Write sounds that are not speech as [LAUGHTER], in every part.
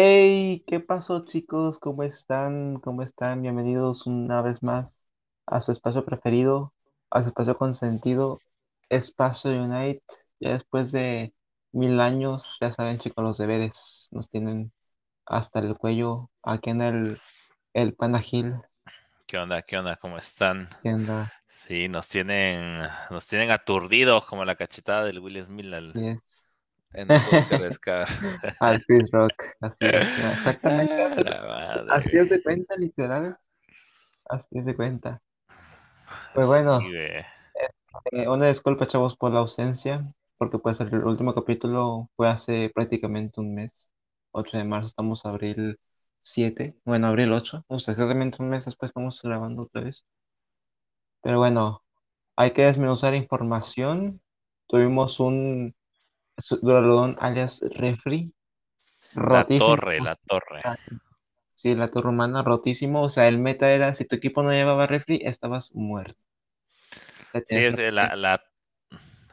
Hey, ¿qué pasó chicos? ¿Cómo están? ¿Cómo están? Bienvenidos una vez más a su espacio preferido, a su espacio consentido, Espacio Unite. Ya después de mil años, ya saben chicos, los deberes nos tienen hasta el cuello aquí en el, el Panagil. ¿Qué onda? ¿Qué onda? ¿Cómo están? ¿Qué onda? Sí, nos tienen, nos tienen aturdidos como la cachetada del Will Smith al-. En los Oscars, cabrón. [LAUGHS] Al Chris Rock, así es. [LAUGHS] Exactamente. Ah, así- es de cuenta, literal. Así es de cuenta. Pues bueno. Sí. Eh, una disculpa, chavos, por la ausencia, porque pues el último capítulo fue hace prácticamente un mes, 8 de marzo, estamos abril 7, bueno, abril 8, o sea, exactamente un mes después estamos grabando otra vez. Pero bueno, hay que desmenuzar información. Tuvimos un Duraludon alias Refri, La torre, la torre. Sí, la torre humana, rotísimo. O sea, el meta era, si tu equipo no llevaba Refri, estabas muerto. Sí, es que eh, la, la,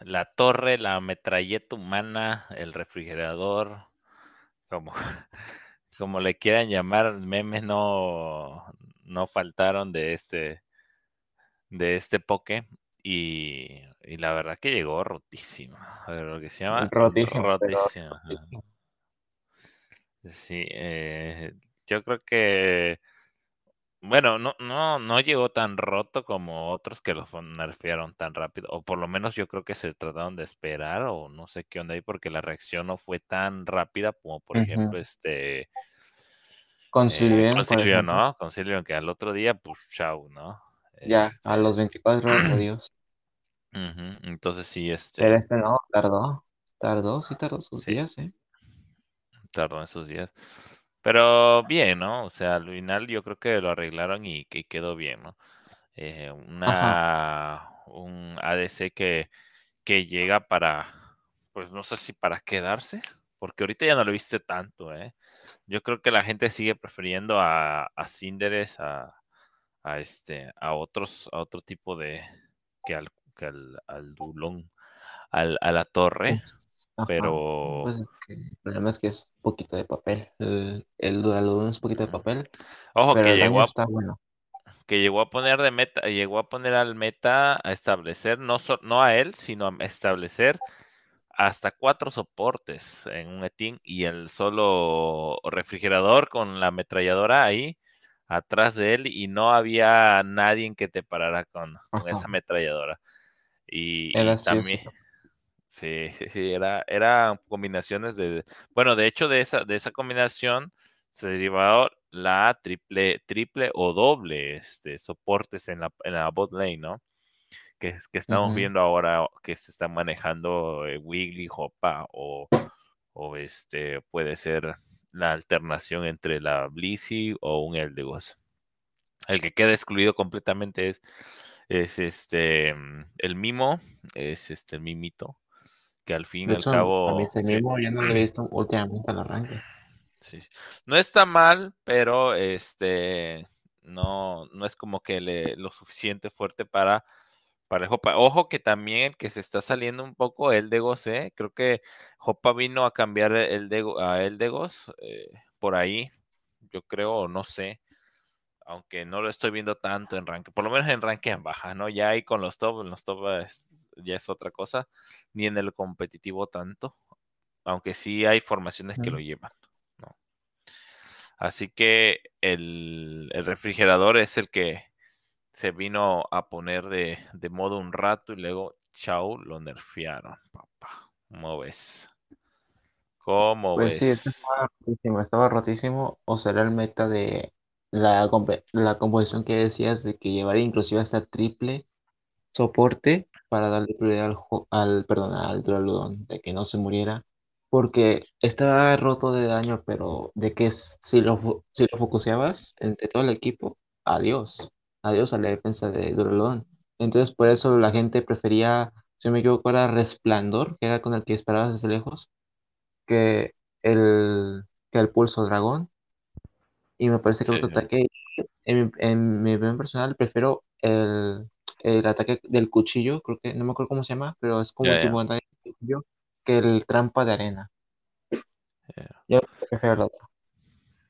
la torre, la metralleta humana, el refrigerador, como, [LAUGHS] como le quieran llamar, memes no, no faltaron de este, de este poke. Y, y la verdad que llegó rotísimo. A ver, lo que se llama Rotísimo, pero rotísimo. ajá. Sí, eh, yo creo que, bueno, no, no, no llegó tan roto como otros que los nerfearon tan rápido, o por lo menos yo creo que se trataron de esperar, o no sé qué onda ahí, porque la reacción no fue tan rápida como, por ejemplo, este, Con eh, Silvian, con por Silvio, ejemplo. ¿no? Con Silvio, que al otro día, pues, chau, ¿no? Ya, Este, a los 24 horas, [CLEARS THROAT] adiós. Ujú, Entonces sí, Pero este, este no, tardó. Tardó, sí tardó sus Sí. días, ¿eh? tardó esos días. Pero bien, ¿no? O sea, al final yo creo que lo arreglaron y que quedó bien, ¿no? Eh, una, un ADC que, que llega para, pues no sé si para quedarse, porque ahorita ya no lo viste tanto, ¿eh? Yo creo que la gente sigue prefiriendo a, a Cinderes, a, a este, a otros, a otro tipo de, que al, que al, al Dulón, al, a la torre, ajá. pero Pues es que el problema es que es poquito de papel. El, el Duraludon es poquito de papel, ojo pero que el llegó a está bueno. que llegó a poner de meta, llegó a poner al meta a establecer, no, so- no a él, sino a establecer hasta cuatro soportes en un team y el solo refrigerador con la ametralladora ahí atrás de él y no había nadie que te parara con, con esa ametralladora. Y, Era también, [LAUGHS] sí. sí, era, eran combinaciones de, bueno, de hecho de esa, de esa combinación se derivó la triple, triple o doble este, soportes en la, en la bot lane, ¿no? Que, es- que estamos viendo ahora que se está manejando eh, Wiggly, Hopa o, o este puede ser la alternación entre la Blissey o un Eldegoss. El que queda excluido completamente es, es este mm, el Mimo, es este el Mimito, que al fin y De al hecho, a mí cabo ese sí, mismo ya no lo he visto últimamente al arranque. Sí. No está mal, pero este no, no es como que le, lo suficiente fuerte para, para el Jopa. Ojo que también que se está saliendo un poco el Degos, ¿eh? Creo que Jopa vino a cambiar el Dego, a el Degos eh, por ahí, yo creo, o no sé. Aunque no lo estoy viendo tanto en ranking, por lo menos en ranking en baja, ¿no? Ya ahí con los top, en los top es- ya es otra cosa, ni en el competitivo tanto, aunque sí hay formaciones que lo llevan. ¿no? Así que el, el refrigerador es el que se vino a poner de, de modo un rato y luego, chau, lo nerfearon, papá. ¿Cómo ves? ¿Cómo Pues sí, ves? estaba rotísimo, estaba rotísimo. O será el meta de la, la composición que decías de que llevaría inclusive hasta triple soporte para darle prioridad al, al, perdón, al de que no se muriera. Porque estaba roto de daño, pero de que si lo, si lo focuseabas entre todo el equipo, adiós. Adiós a la defensa de Duraludon. Entonces por eso la gente prefería, si no me equivoco, era Resplandor, que era con el que disparabas desde lejos que el, que el pulso dragón. Y me parece que el Sí, otro sí. ataque, en, mi- en mi opinión personal, prefiero el, el ataque del cuchillo, creo que no me acuerdo cómo se llama, pero es como un tipo de ataque del cuchillo, que el trampa de arena. Yo prefiero el otro.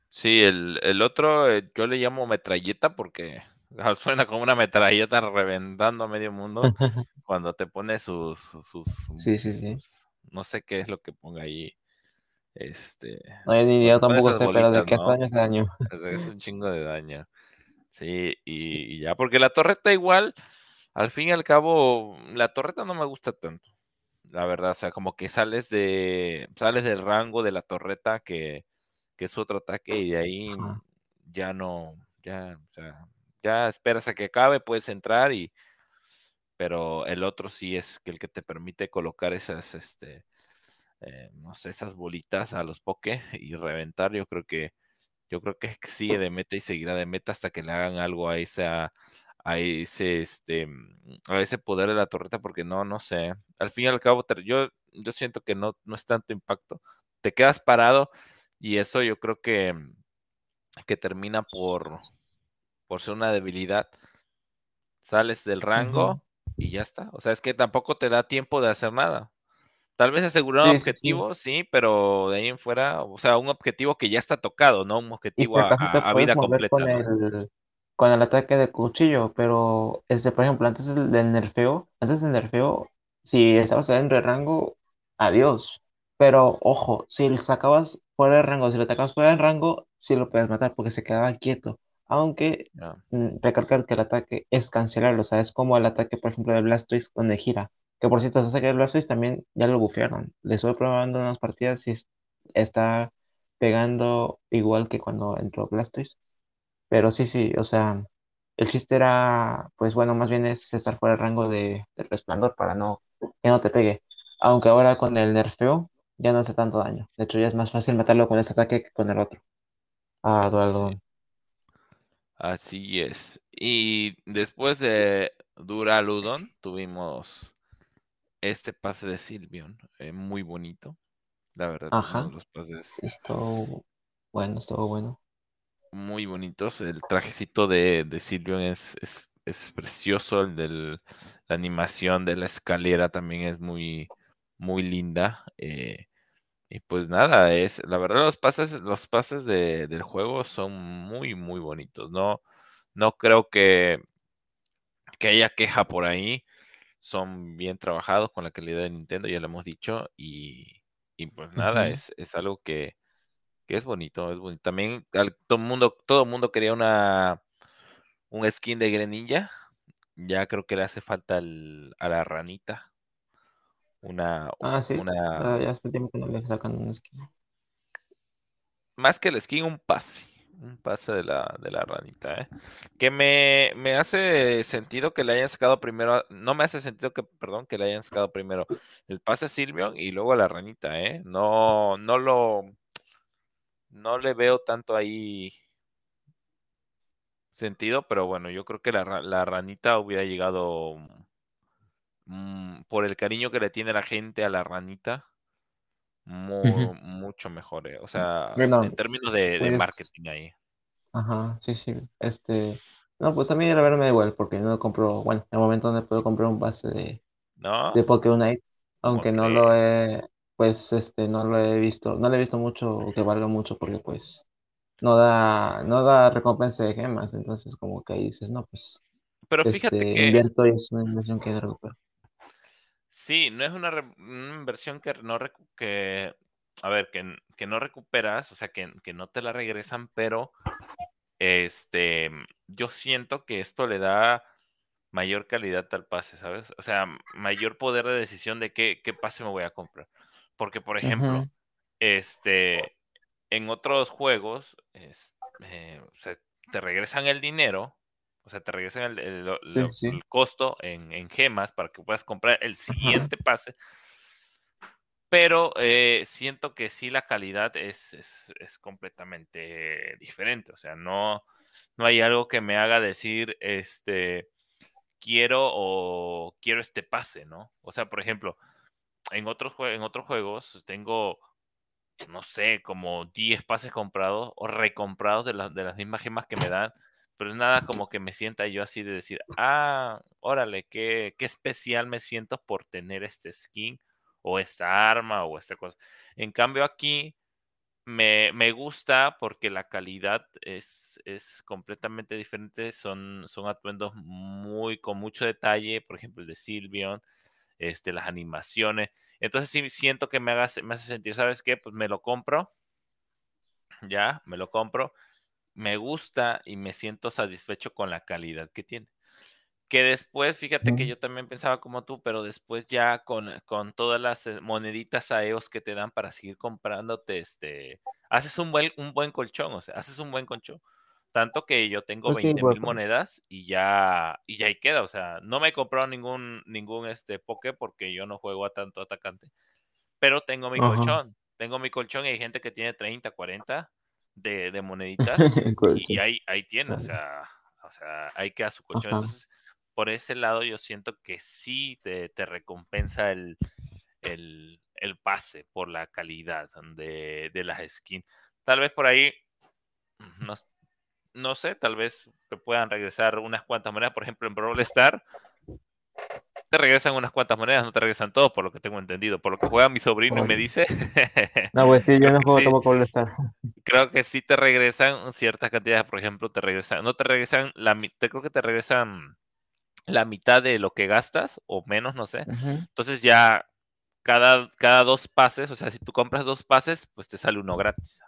Sí, el, el otro eh, yo le llamo metralleta porque [LAUGHS] suena como una metralleta reventando a medio mundo [LAUGHS] cuando te pone sus, sus, Sí, sí, sí. sus- no sé qué es lo que ponga ahí. Este, No, yo ni yo tampoco pero de que hace ¿no? daño hace daño. Es un chingo de daño. Sí, y, Sí. y ya, porque la torreta igual, al fin y al cabo, la torreta no me gusta tanto, la verdad, o sea, como que sales de, sales del rango de la torreta que, que es otro ataque y de ahí Ajá. ya no, ya, o sea, ya esperas a que acabe, puedes entrar y, pero el otro sí es que el que te permite colocar esas, este, eh, no sé, esas bolitas a los poke y reventar, yo creo que yo creo que sigue de meta y seguirá de meta hasta que le hagan algo a esa a ese este mm, a ese poder de la torreta porque no no sé. Al fin y al cabo yo yo siento que no no es tanto impacto. Te quedas parado y eso yo creo que que termina por por ser una debilidad. Sales del rango y ya está. O sea, es que tampoco te da tiempo de hacer nada. Tal vez asegurar un Sí, sí, sí. objetivo, sí, pero de ahí en fuera, o sea, un objetivo que ya está tocado, no un objetivo a, a- a vida mover con completa, ¿no? el, con el ataque de cuchillo, pero este, por ejemplo, antes del, del nerfeo, antes del nerfeo, si estabas dentro de rango, adiós. Pero ojo, si lo sacabas fuera de rango, si lo atacabas fuera de rango, sí lo puedes matar porque se quedaba quieto. Aunque Ya, mm, recalcar que el ataque es cancelarlo, o sea, es como el ataque, por ejemplo, de Blastoise donde gira. Que por cierto, ataque de Blastoise también ya lo bufearon. Le estuve probando unas partidas y es- está pegando igual que cuando entró Blastoise. Pero sí, sí, o sea, el chiste era, pues bueno, más bien es estar fuera del rango de, resplandor para no, que no te pegue. Aunque ahora con el nerfeo ya no hace tanto daño. De hecho, ya es más fácil matarlo con ese ataque que con el otro. Ah, sí, Dualudon. así es. Y después de Duraludon tuvimos este pase de Silvion, eh, muy bonito, la verdad, uno de Ajá, los pases estuvo bueno, estuvo bueno. muy bonitos. El trajecito de, de Silvion es, es, es precioso, el de la animación de la escalera también es muy, muy linda. eh, y pues nada, es, la verdad los pases, los pases de, del juego son muy, muy bonitos. No, no creo que, que haya queja por ahí. Son bien trabajados con la calidad de Nintendo, ya lo hemos dicho. Y, y pues nada, es, es algo que, que es bonito, es bonito. También al- todo el mundo, todo mundo quería una, un skin de Greninja. Ya creo que le hace falta al- a la ranita. Una, Ah, sí, una, ah, ya hace tiempo que no le sacan un skin. más que el skin, un pase. Un pase de la, de la ranita, ¿eh? Que me, me hace sentido que le hayan sacado primero. No me hace sentido que, perdón, que le hayan sacado primero el pase a Silvion y luego a la ranita, ¿eh? No, no lo. No le veo tanto ahí sentido, pero bueno, yo creo que la, la ranita hubiera llegado mm, por el cariño que le tiene la gente a la ranita, mu- Ujú. mucho mejor, ¿eh? O sea, Bueno, en términos de, de pues, marketing ahí, ajá, sí, sí. Este, no, pues a mí la verdad me da igual, porque no compro, bueno, en el momento donde puedo comprar un pase de, ¿no? de Pokémon Night, ¿Cómo aunque no lo he, pues, este, no lo he visto, no lo he visto mucho o que valga mucho, porque pues no da, no da recompensa de gemas, entonces como que ahí dices, no, pues, Pero fíjate este, que invierto y es una inversión que recupero. Sí, no es una, re- una inversión que no que, a ver, que, que no recuperas, o sea, que, que no te la regresan, pero este, yo siento que esto le da mayor calidad al pase, ¿sabes? O sea, mayor poder de decisión de qué, qué pase me voy a comprar. Porque, por ejemplo, este, en otros juegos, es- eh, o sea, te regresan el dinero, o sea, te regresan el, el- Sí, lo- sí, el costo en, en gemas para que puedas comprar el Ajá. siguiente pase, pero eh, siento que sí la calidad es, es, es completamente diferente, o sea, no, no hay algo que me haga decir, este, quiero o quiero este pase, ¿no? O sea, por ejemplo, en otros, en otros juegos tengo no sé, como 10 pases comprados o recomprados de, las de las mismas gemas que me dan, pero es nada como que me sienta yo así de decir, ah, órale, qué, qué especial me siento por tener este skin o esta arma o esta cosa. En cambio aquí, me, me gusta porque la calidad es, es completamente diferente. Son, son atuendos muy con mucho detalle, por ejemplo, el de Silvion, este, las animaciones. Entonces sí siento que me, haga, me hace sentir, ¿sabes qué? Pues me lo compro, ya, me lo compro, me gusta y me siento satisfecho con la calidad que tiene. Que después, fíjate que yo también pensaba como tú, pero después ya con, con todas las eh, moneditas AEOS que te dan para seguir comprándote, este, haces un buen, un buen colchón, o sea, haces un buen colchón. Tanto que yo tengo Pues sí, 20 pues, mil monedas y ya, y ya ahí queda. O sea, no me he comprado ningún, ningún este poke porque yo no juego a tanto atacante. Pero tengo mi Ajá, colchón. Tengo mi colchón y hay gente que tiene 30, 40 de, de moneditas [LAUGHS] y ahí, ahí tiene. O sea, o sea, ahí queda su colchón. Ajá. Entonces, por ese lado yo siento que sí te, te recompensa el, el, el pase por la calidad de, de las skins. Tal vez por ahí, no, no sé, tal vez te puedan regresar unas cuantas monedas. Por ejemplo, en Brawl Star te regresan unas cuantas monedas, no te regresan todo, por lo que tengo entendido. Por lo que juega mi sobrino y me dice. [LAUGHS] No, pues sí, yo no juego sí, tampoco All Star. creo que sí te regresan ciertas cantidades. Por ejemplo, te regresan, no te regresan la mitad, creo que te regresan la mitad de lo que gastas o menos, no sé. Entonces ya cada, cada dos pases, o sea, si tú compras dos pases, pues te sale uno gratis,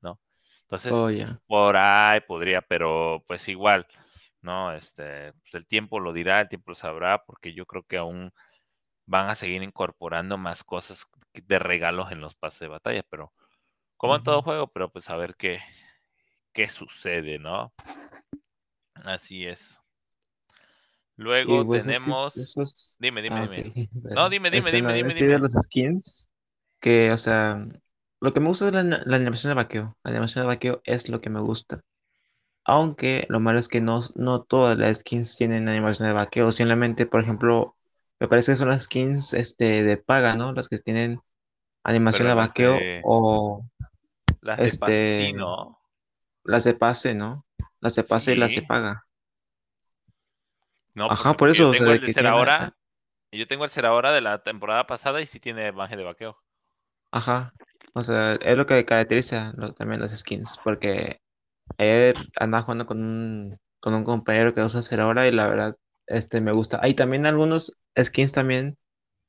¿no? Entonces, Oh, por ahí podría, pero pues igual, ¿no? Este, pues el tiempo lo dirá, el tiempo lo sabrá, porque yo creo que aún van a seguir incorporando más cosas de regalos en los pases de batalla, pero como en todo juego, pero pues a ver qué, qué sucede, ¿no? Así es. Luego pues es que tenemos. esos... Dime, dime, Ah, dime. ok. [LAUGHS] No, dime, dime, Este, dime, no, dime, de dime. los skins, que, o sea, lo que me gusta es la, la animación de vaqueo. La animación de vaqueo es lo que me gusta. Aunque lo malo es que no, no todas las skins tienen animación de vaqueo. Simplemente, por ejemplo, me parece que son las skins este, de paga, ¿no? Las que tienen animación de vaqueo de. o Las de pase sí, este, ¿no? las de pase, ¿no? Las de pase y las de paga. No, pues Ajá, por yo eso, o sea, tengo el de que ser ahora. Yo tengo el ser ahora de la temporada pasada y sí tiene magia de vaqueo. Ajá. O sea, es lo que caracteriza lo- también las skins, porque ayer andaba jugando con un, con un compañero que usa hacer ahora y la verdad, este me gusta. Hay también algunos skins también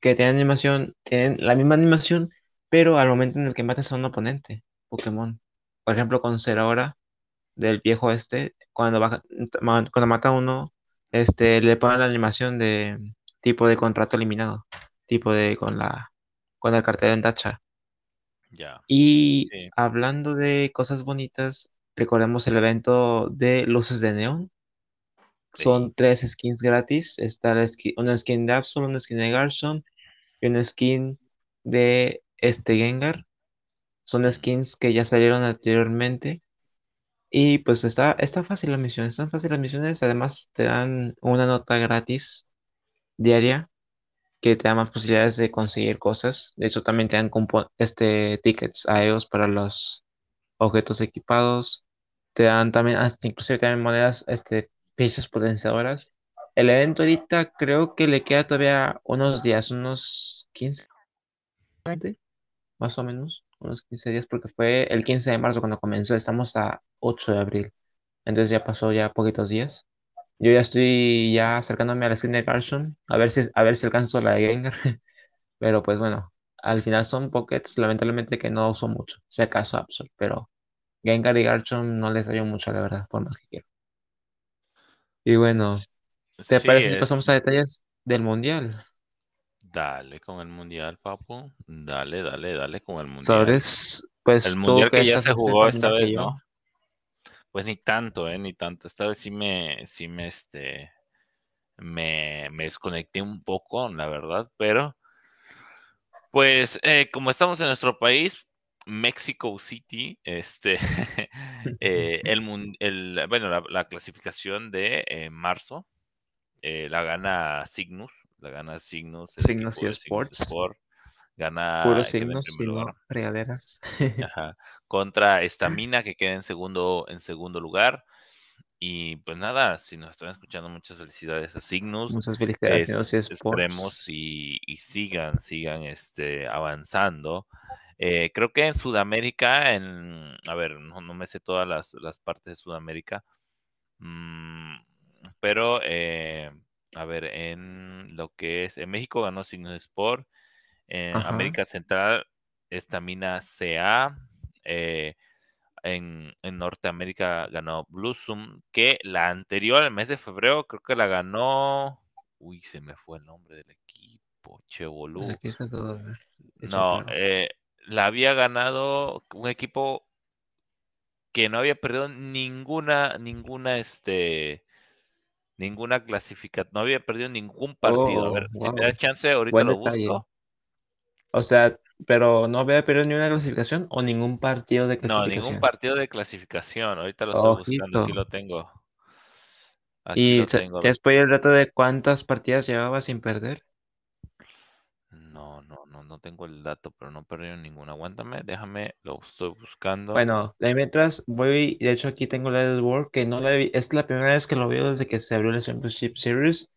que tienen animación, tienen la misma animación, pero al momento en el que matas a un oponente, Pokémon. Por ejemplo, con Zeraora del viejo este, cuando baja, cuando mata a uno, este le ponen la animación de tipo de contrato eliminado, tipo de con la con el cartel en tacha. Ya. Y Sí. hablando de cosas bonitas, recordemos el evento de luces de neón. Sí. Son tres skins gratis. Está la skin- una skin de Absol, una skin de Garchomp y una skin de este Gengar. Son skins que ya salieron anteriormente. Y pues está, está fácil la misión, están fáciles las misiones. Además, te dan una nota gratis diaria que te da más posibilidades de conseguir cosas. De hecho, también te dan este, tickets a ellos para los objetos equipados. Te dan también, hasta inclusive te dan monedas, este, piezas potenciadoras. El evento ahorita creo que le queda todavía unos días, unos 15, 20, más o menos, unos 15 días, porque fue el 15 de marzo cuando comenzó, estamos a 8 de abril, entonces ya pasó ya poquitos días. Yo ya estoy ya acercándome a la skin de Garchomp, a ver si, a ver si alcanzo la de Gengar, [LAUGHS] pero pues bueno, al final son pockets, lamentablemente que no uso mucho, si acaso Absol, pero Gengar y Garchomp no les hallo mucho, la verdad, por más que quiero. Y bueno, ¿te Sí, parece si pasamos a detalles del mundial? Dale con el mundial, papu. Dale, dale, dale con el mundial. Sobres, El pues tú mundial que que ya se jugó esta vez. ¿no? Pues ni tanto, ¿eh? Ni tanto. Esta vez sí me, sí me, este, me, me desconecté un poco, la verdad, pero pues eh, como estamos en nuestro país, Mexico City, este, [LAUGHS] eh, el, el- bueno, la, la clasificación de eh, marzo eh, la gana Cygnus, la gana Signos equipo y Sports, Sport, gana, signos, primer sino regaderas. [LAUGHS] Ajá. Contra Estamina, que queda en segundo, en segundo lugar. Y pues nada, si nos están escuchando, muchas felicidades a Cygnus. Muchas felicidades, Es- esperemos y, y sigan, sigan este, avanzando. Eh, creo que en Sudamérica, en, a ver, no, no me sé todas las, las partes de Sudamérica, mm, pero, eh, a ver, en lo que es, en México ganó Signos Sport, en Ajá. América Central, Estamina CA, eh, en, en Norteamérica ganó Bluesum, que la anterior, el mes de febrero, creo que la ganó, uy, se me fue el nombre del equipo, Pues Chevolú. hecho No, eh, la había ganado un equipo que no había perdido ninguna, ninguna, este, ninguna clasificación, no había perdido ningún partido. A ver, Oh, si me da wow. chance, ahorita Buen lo detalle. busco. O sea, pero no había perdido ni una clasificación o ningún partido de No, ningún clasificación. partido de clasificación. Ahorita lo estoy buscando, aquí lo tengo. Aquí ¿Y lo tengo. ahí el dato de cuántas partidas llevaba sin perder? No, no, no, no tengo el dato, pero no perdido ninguna. Aguántame, déjame, lo estoy buscando. Bueno, mientras voy, de hecho aquí tengo la del World, que no la vi, es la primera vez que lo veo desde que se abrió la Championship Series.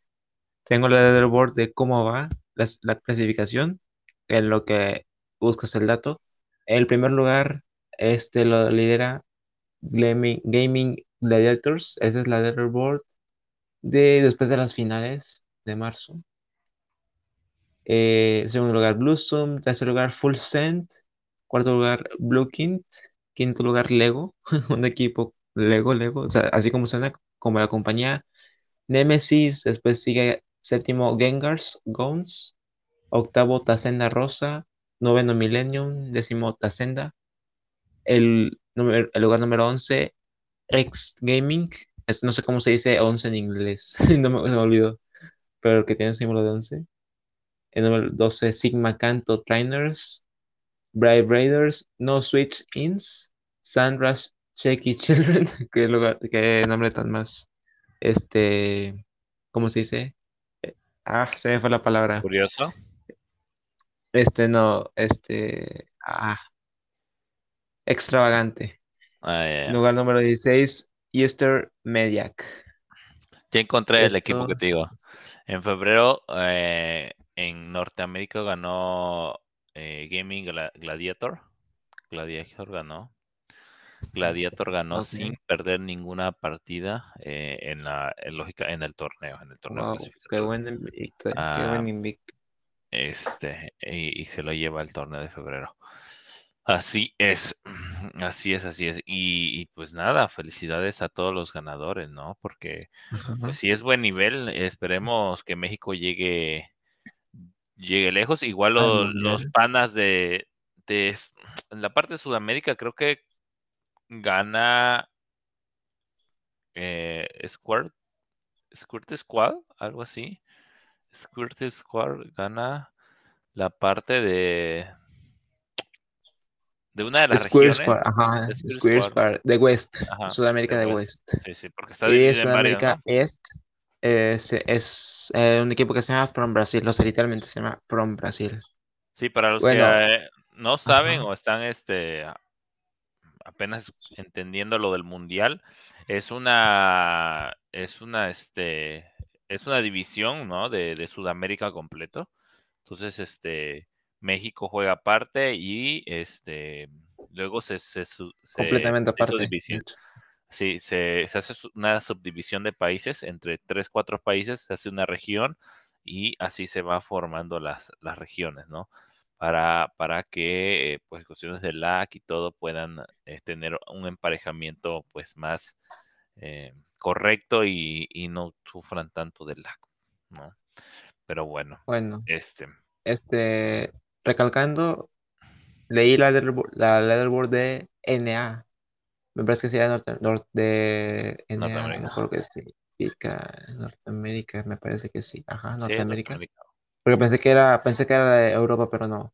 Tengo la del World de cómo va la, clasificación, en lo que buscas el dato. El primer lugar, este lo lidera Gaming, Gaming Gladiators, esa es la leaderboard de después de las finales de marzo. Eh, segundo lugar, Bluesum. Tercer lugar, Full Send. Cuarto lugar, Blue Kint. Quinto lugar, Lego. [LAUGHS] Un equipo Lego, Lego. O sea, así como suena, como la compañía. Nemesis. Después sigue séptimo, Gengars, Gons. Octavo, Tazenda Rosa. Noveno, Millennium. Décimo, Tazenda. El, el lugar número 11, X Gaming. No sé cómo se dice 11 en inglés. [LAUGHS] no me, me olvidó. Pero que tiene un símbolo de 11. El número 12, Sigma Canto Trainers, Brave Raiders, No Switch Ins, Sunrush Shaky Children, [LAUGHS] qué lugar, qué nombre tan más, este, ¿cómo se dice? Eh, Ah, se me fue la palabra. Curioso. Este no, este, ah, extravagante. Ah. Lugar número 16, Easter Mediac. Ya encontré el equipo que te digo. En febrero, eh, en Norteamérica ganó eh, Gaming Gla- Gladiator. Gladiator ganó. Gladiator ganó sin perder ninguna partida eh, en la en lógica en el torneo, en el torneo Wow, qué buen invicto, qué Ah, buen invicto. Este, y, y se lo lleva el torneo de febrero. Así es, [CLEARS THROAT] así es, así es. Y, y pues nada, felicidades a todos los ganadores, ¿no? Porque Ajá. pues es buen nivel. Esperemos que México llegue, llegue lejos. Igual Al lo- los panas de, en la parte de Sudamérica creo que gana eh, Squirt, Squirt Squad, algo así. Squirt Squad gana la parte de de una de las Square regiones. Square, ajá, Square Square de West, Ajá, Sudamérica de West. West. Sí, sí, porque está Y dividido en varios, Sudamérica ¿no? Est es, es, eh, un equipo que se llama From Brasil, o sea, literalmente se llama From Brasil. Sí, para los Bueno, que eh, no saben ajá. o están este apenas entendiendo lo del mundial, es una es una este es una división, ¿no? De, de Sudamérica completo. Entonces, este México juega aparte y este luego se, se, se- completamente se aparte. Sí, se, se hace una subdivisión de países, entre tres, cuatro países, se hace una región y así se va formando las, las regiones, ¿no? Para, para que, eh, pues, cuestiones de LAC y todo puedan eh, tener un emparejamiento, pues, más eh, correcto y, y no sufran tanto de LAC, ¿no? Pero bueno, Bueno, este, este, recalcando, leí la la leaderboard de NA. Me parece que sería norte, norte de Norteamérica. acuerdo qué significa. Norteamérica, me parece que sí. Ajá, Sí, Norteamérica. Norteamérica. Porque pensé que era, pensé que era de Europa, pero no.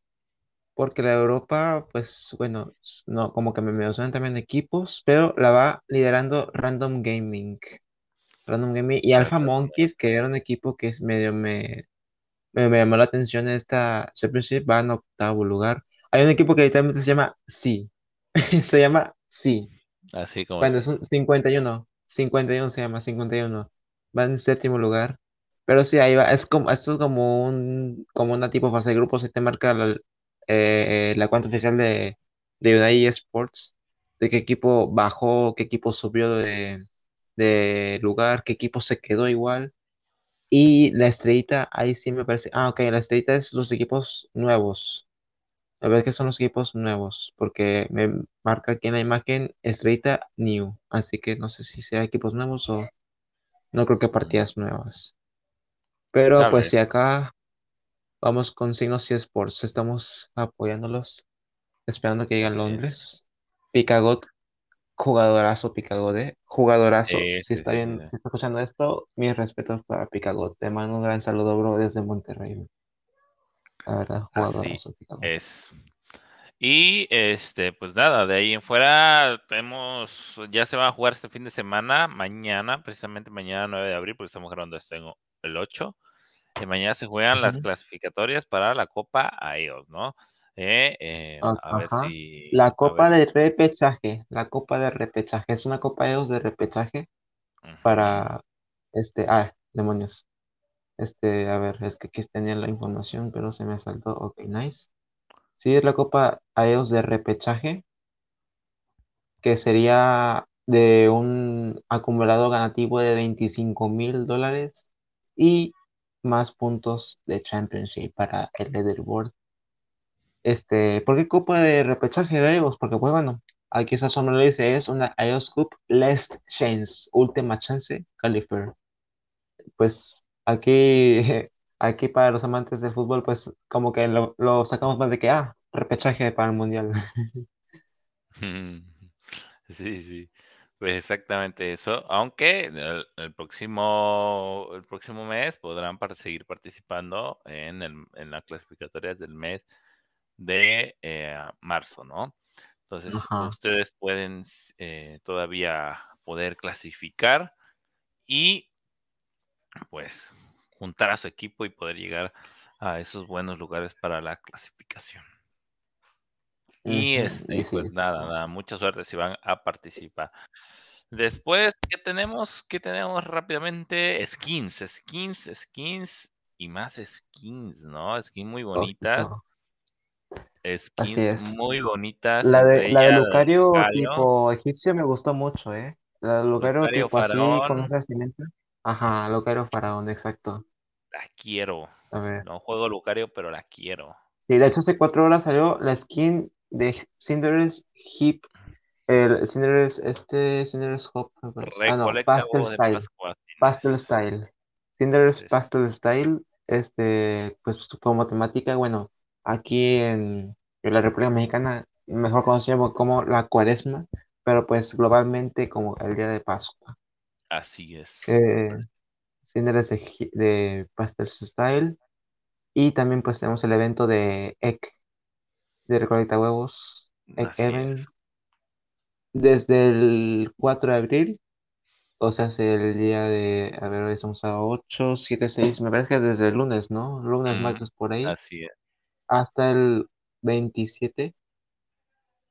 Porque la Europa, pues bueno, no, como que me, me suenan también equipos, pero la va liderando Random Gaming. Random Gaming y Alpha. Monkeys, que era un equipo que es medio me, me, me llamó la atención en esta Championship, va en octavo lugar. Hay un equipo que literalmente se llama Sí. [LAUGHS] Se llama Sí. Así como Bueno, es un 51. 51 se llama, 51. Va en séptimo lugar. Pero sí, ahí va. Es como, esto es como un, como una tipo fase de grupos. Se te marca la- eh, la cuenta oficial de, de Unai Sports, de qué equipo bajó, qué equipo subió de, de lugar, qué equipo se quedó igual. Y la estrellita, ahí sí me parece. Ah, ok, la estrellita es los equipos nuevos. A ver qué son los equipos nuevos, porque me marca aquí en la imagen estrellita new. Así que no sé si sea equipos nuevos o no creo que Mm, partidas nuevas. Pero pues si acá vamos con Signos y Sports, estamos apoyándolos, esperando que llegue a. Londres. Picagot, jugadorazo Picagot, eh, Jugadorazo. Si está bien, si está escuchando esto, mis respetos para Picagot. Te mando un gran saludo, bro, desde Monterrey. La verdad, Así jugadorazo es. Y este, pues nada, de ahí en fuera tenemos, ya se va a jugar este fin de semana, mañana, precisamente mañana 9 de abril, porque estamos grabando esto en el 8. Y mañana se juegan las clasificatorias para la Copa AEOS, ¿no? Eh, eh, Ah, a ver Ajá. si, La a ver, copa de repechaje, la copa de repechaje, es una copa EOS de repechaje para este, ah, demonios. Este, a ver, es que aquí tenía la información, pero se me saltó. Ok, nice. Sí, es la copa EOS de repechaje, que sería de un acumulado ganativo de 25 mil dólares y más puntos de Championship para el leaderboard Este, ¿por qué Copa de repechaje de EOS? Porque, pues bueno, aquí esa sombra le dice, es una EOS Cup Last Chance, última chance, califer. Pues aquí, [LAUGHS] aquí para los amantes del fútbol, pues como que lo, lo sacamos más de que, ah, repechaje para el Mundial. [LAUGHS] [LAUGHS] Sí, sí, pues exactamente eso. Aunque el, el próximo, el próximo mes podrán par- seguir participando en, el, en las clasificatorias del mes de eh, marzo, ¿no? Entonces, Ajá. ustedes pueden eh, todavía poder clasificar y pues juntar a su equipo y poder llegar a esos buenos lugares para la clasificación. Y este, pues nada, nada, mucha suerte si van a participar. Después, ¿qué tenemos? ¿Qué tenemos rápidamente? Skins, skins, skins y más skins, ¿no? Skins muy bonitas, skins muy bonitas, La de, la de Lucario Lucario, tipo egipcio me gustó mucho, ¿eh? La de Lucario Lucario tipo así, con esa vestimenta. Ajá, Lucario Faraón, exacto. la quiero. A ver. No juego Lucario, pero la quiero. Sí, de hecho hace cuatro horas salió la skin de Cinderella's Hip, el Cinderella's, este, Cinderella's Hop. Ah, no, Pastel Style, Pascua, Pastel. Style. Sí, sí, Pastel Style, este, pues como temática, bueno, aquí en, en la República Mexicana, mejor conocido como la Cuaresma, pero pues globalmente como el Día de Pascua. Así es. Cinderella's de, de Pastel Style, y también pues tenemos el evento de Egg de recolecta huevos, Egg es. Event, desde el 4 de abril, o sea, es el día de, a ver, hoy estamos a 8 7 6 me parece que desde el lunes, ¿no? Lunes, Mm, martes, por ahí, así es. hasta el 27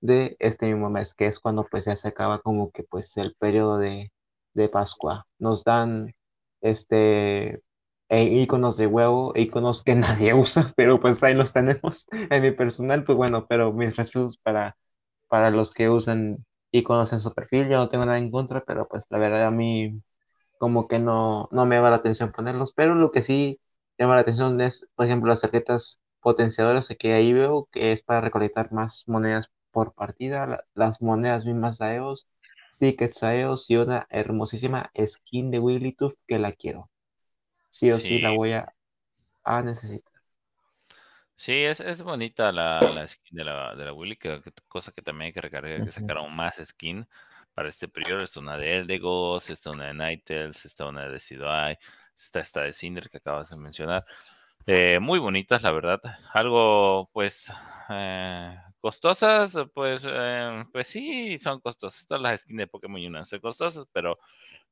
de este mismo mes, que es cuando pues ya se acaba como que pues el periodo de, de Pascua. Nos dan este eh, iconos de huevo, iconos que [LAUGHS] nadie usa, pero pues ahí los tenemos. [LAUGHS] En mi personal, pues bueno, pero mis respetos para, para los que usan iconos en su perfil, yo no tengo nada en contra, pero pues la verdad a mí como que no, no me llama la atención ponerlos, pero lo que sí llama la atención es, por ejemplo, las tarjetas potenciadoras que ahí veo que es para recolectar más monedas por partida, la- las monedas mismas a EOS, tickets a EOS y una hermosísima skin de Wigglytuff que la quiero. Sí o sí Sí, la voy a, a necesitar. sí, es, es bonita la, la skin de la, de la Willy, que, que- cosa que también hay que recargar, que Ujú. sacaron más skin para este periodo. Está una de Eldegoss, está una de Ninetales, está una de Sidai, está esta de Cinder que acabas de mencionar. Eh, muy bonitas, la verdad. Algo, pues, eh, costosas, pues, eh, pues sí, son costosas. Todas las skins de Pokémon Union son costosas, pero,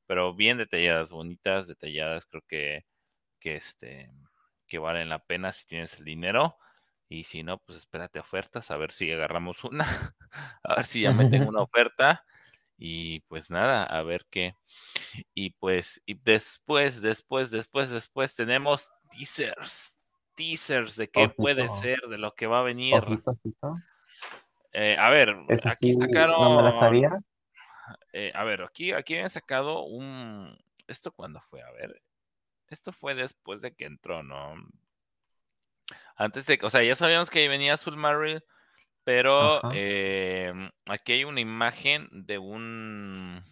pero bien detalladas, bonitas, detalladas. Creo que, que este, que valen la pena si tienes el dinero. Y si no, pues espérate ofertas, a ver si agarramos una, [LAUGHS] a ver si ya meten una [LAUGHS] oferta. Y pues nada, a ver qué. Y pues, y después, después, después, después tenemos teasers. teasers de qué puede ser, de lo que va a venir. Ojito, ojito. Eh, a ver, aquí sí, sacaron. no me la sabía. eh, a ver, aquí, aquí habían sacado un. ¿Esto cuándo fue? A ver. Esto fue después de que entró, ¿no? Antes de que, o sea, ya sabíamos que venía Azul Marvel, pero eh, aquí hay una imagen de un.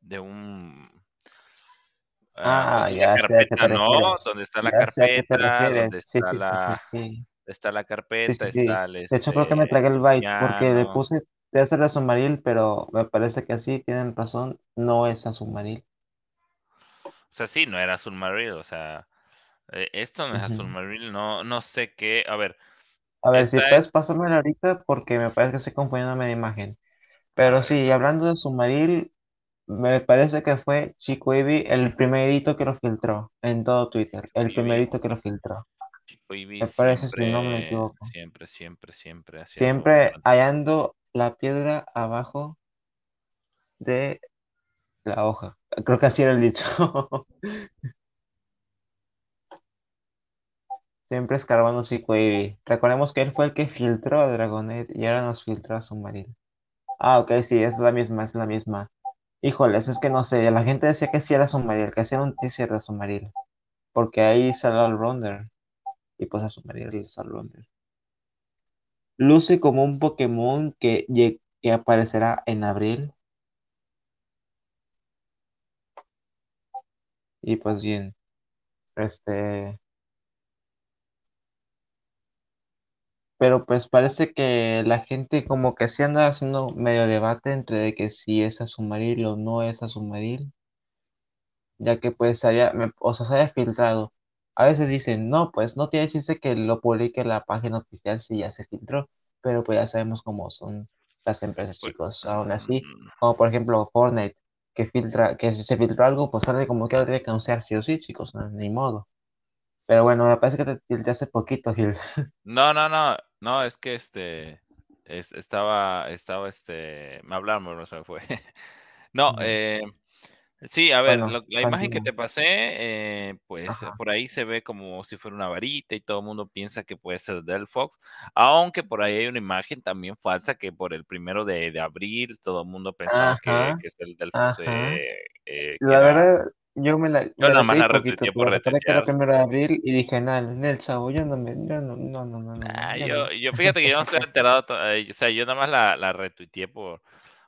de un. ah, Ah, ya carpeta, ¿no? Donde está la Ya carpeta, donde está sí, sí, sí, la. sí. Está la carpeta, sí, sí. está el De hecho, creo que me este, tragué el byte porque le puse de Azumarill, pero me parece que sí, tienen razón, no es Azumarill. O sea, sí, no era Azul Maril, o sea, eh, esto no es Azul Ujú. Maril, no, no sé qué. A ver, A ver, si puedes es. pasármela ahorita porque me parece que estoy confundiéndome de imagen. A Pero sí, hablando de Azumarill, me parece que fue Chico Eevee el primerito que lo filtró en todo Twitter. El primerito que lo filtró. Chico Me parece, si no me equivoco. siempre, siempre, siempre Siempre hallando la piedra abajo de la hoja. Creo que así era el dicho. [LAUGHS] Siempre escarbando Chico Eevee. Recordemos que él fue el que filtró a Dragonet y ahora nos filtró a Submarino. Ah, ok, sí, es la misma, es la misma. Híjoles, es que no sé, la gente decía que sí era Submaril, que hacía un teaser de Submaril. Porque ahí sale el Ronder. Y pues a sale el Ronder. Luce como un Pokémon que, que aparecerá en abril. Y pues bien, este... Pero pues parece que la gente como que sí anda haciendo medio debate entre de que si es Azumarill o no es Azumarill. ya que pues se haya, me- o sea, se haya filtrado. A veces dicen, no, pues no tiene chiste que lo publique la página oficial si ya se filtró, pero pues ya sabemos cómo son las empresas, Pues, chicos. Aún así, mm, como por ejemplo Fortnite, que filtra, que si se filtró algo, pues Fortnite como que lo tiene que anunciar sí o sí, chicos, no, ni modo. Pero bueno, me parece que te hace poquito, Gil. [LAUGHS] No, no, no, no, es que este, es- estaba, estaba, este, me hablaron, pero no se me fue. [LAUGHS] No, eh, sí, a ver, Bueno, lo- la imagen que te pasé, eh, pues Ajá. por ahí se ve como si fuera una varita y todo el mundo piensa que puede ser del Fox, aunque por ahí hay una imagen también falsa que por el primero de, de abril todo el mundo pensaba que, que es el del Fox, eh, eh, La era, verdad, yo me la, yo me nada más la retuiteé por que era retuitear. primero de abril y dije, Nel, Nel, chavo, yo no me, yo no, no, no, no, no, no, yo yo, fíjate que yo no estoy enterado, eh, o sea, yo nada más la, la retuiteé por,